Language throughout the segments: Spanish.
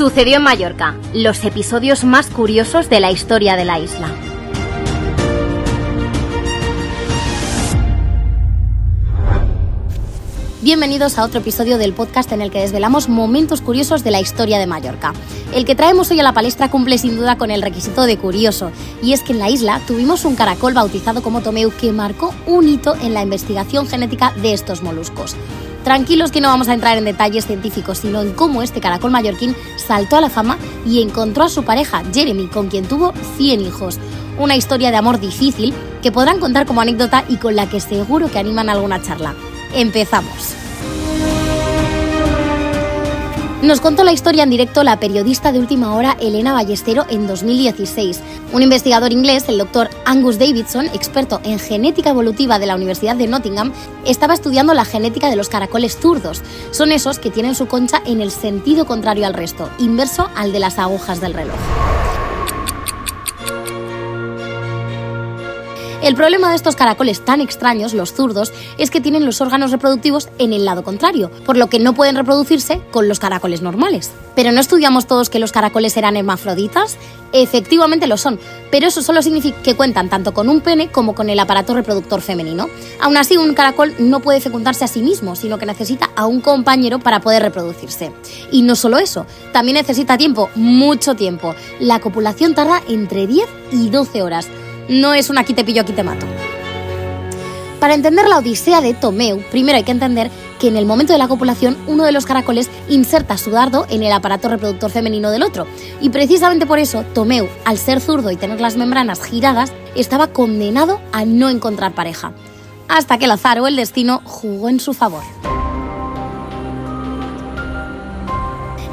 Sucedió en Mallorca, los episodios más curiosos de la historia de la isla. Bienvenidos a otro episodio del podcast en el que desvelamos momentos curiosos de la historia de Mallorca. El que traemos hoy a la palestra cumple sin duda con el requisito de curioso, y es que en la isla tuvimos un caracol bautizado como Tomeu que marcó un hito en la investigación genética de estos moluscos. Tranquilos que no vamos a entrar en detalles científicos, sino en cómo este caracol mallorquín saltó a la fama y encontró a su pareja, Jeremy, con quien tuvo 100 hijos. Una historia de amor difícil que podrán contar como anécdota y con la que seguro que animan alguna charla. Empezamos. Nos contó la historia en directo la periodista de última hora Elena Ballestero en 2016. Un investigador inglés, el doctor Angus Davidson, experto en genética evolutiva de la Universidad de Nottingham, estaba estudiando la genética de los caracoles zurdos. Son esos que tienen su concha en el sentido contrario al resto, inverso al de las agujas del reloj. El problema de estos caracoles tan extraños, los zurdos, es que tienen los órganos reproductivos en el lado contrario, por lo que no pueden reproducirse con los caracoles normales. Pero ¿no estudiamos todos que los caracoles eran hermafroditas? Efectivamente lo son, pero eso solo significa que cuentan tanto con un pene como con el aparato reproductor femenino. Aún así, un caracol no puede fecundarse a sí mismo, sino que necesita a un compañero para poder reproducirse. Y no solo eso, también necesita tiempo, mucho tiempo. La copulación tarda entre 10 y 12 horas no es un aquí te pillo, aquí te mato. Para entender la odisea de Tomeu, primero hay que entender que en el momento de la copulación uno de los caracoles inserta su dardo en el aparato reproductor femenino del otro. Y precisamente por eso Tomeu, al ser zurdo y tener las membranas giradas, estaba condenado a no encontrar pareja. Hasta que el azar o el destino jugó en su favor.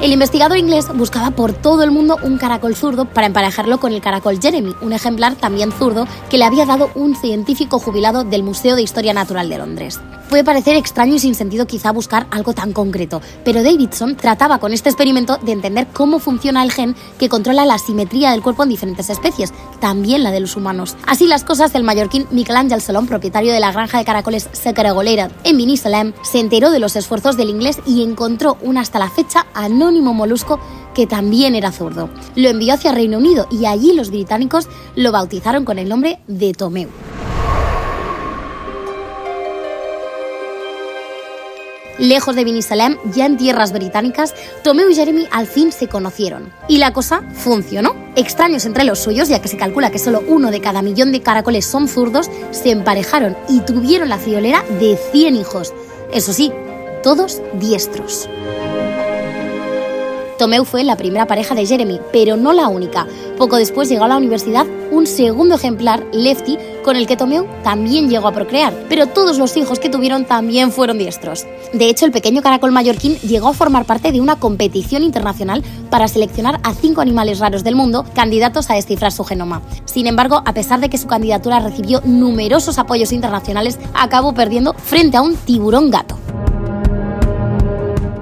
El investigador inglés buscaba por todo el mundo un caracol zurdo para emparejarlo con el caracol Jeremy, un ejemplar también zurdo que le había dado un científico jubilado del Museo de Historia Natural de Londres. Puede parecer extraño y sin sentido quizá buscar algo tan concreto, pero Davidson trataba con este experimento de entender cómo funciona el gen que controla la simetría del cuerpo en diferentes especies, también la de los humanos. Así las cosas, el mallorquín Michelangelo Solón, propietario de la granja de caracoles Secaregolera en Binissalem, se enteró de los esfuerzos del inglés y encontró un hasta la fecha anónimo molusco que también era zurdo. Lo envió hacia Reino Unido y allí los británicos lo bautizaron con el nombre de Tomeu. Lejos de Binisalem, ya en tierras británicas, Tomeu y Jeremy al fin se conocieron. Y la cosa funcionó. Extraños entre los suyos, ya que se calcula que solo uno de cada millón de caracoles son zurdos, se emparejaron y tuvieron la friolera de 100 hijos. Eso sí, todos diestros. Tomeu fue la primera pareja de Jeremy, pero no la única. Poco después llegó a la universidad un segundo ejemplar, Lefty, con el que Tomeu también llegó a procrear, pero todos los hijos que tuvieron también fueron diestros. De hecho, el pequeño caracol mallorquín llegó a formar parte de una competición internacional para seleccionar a cinco animales raros del mundo candidatos a descifrar su genoma. Sin embargo, a pesar de que su candidatura recibió numerosos apoyos internacionales, acabó perdiendo frente a un tiburón gato.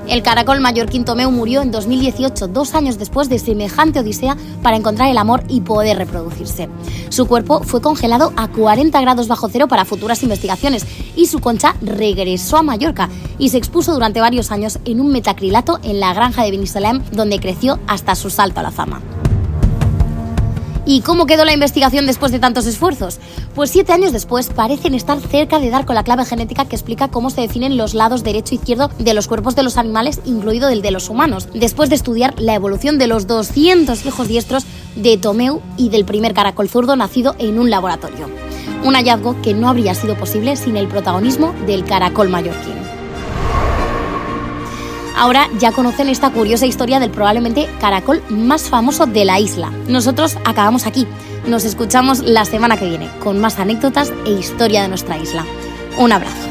El caracol mallorquín Tomeu murió en 2018, dos años después de semejante odisea para encontrar el amor y poder reproducirse. Su cuerpo fue congelado a 40 grados bajo cero para futuras investigaciones y su concha regresó a Mallorca y se expuso durante varios años en un metacrilato en la granja de Binissalem, donde creció hasta su salto a la fama. ¿Y cómo quedó la investigación después de tantos esfuerzos? Pues siete años después parecen estar cerca de dar con la clave genética que explica cómo se definen los lados derecho e izquierdo de los cuerpos de los animales, incluido el de los humanos, después de estudiar la evolución de los 200 hijos diestros de Tomeu y del primer caracol zurdo nacido en un laboratorio. Un hallazgo que no habría sido posible sin el protagonismo del caracol mallorquín. Ahora ya conocen esta curiosa historia del probablemente caracol más famoso de la isla. Nosotros acabamos aquí. Nos escuchamos la semana que viene con más anécdotas e historia de nuestra isla. Un abrazo.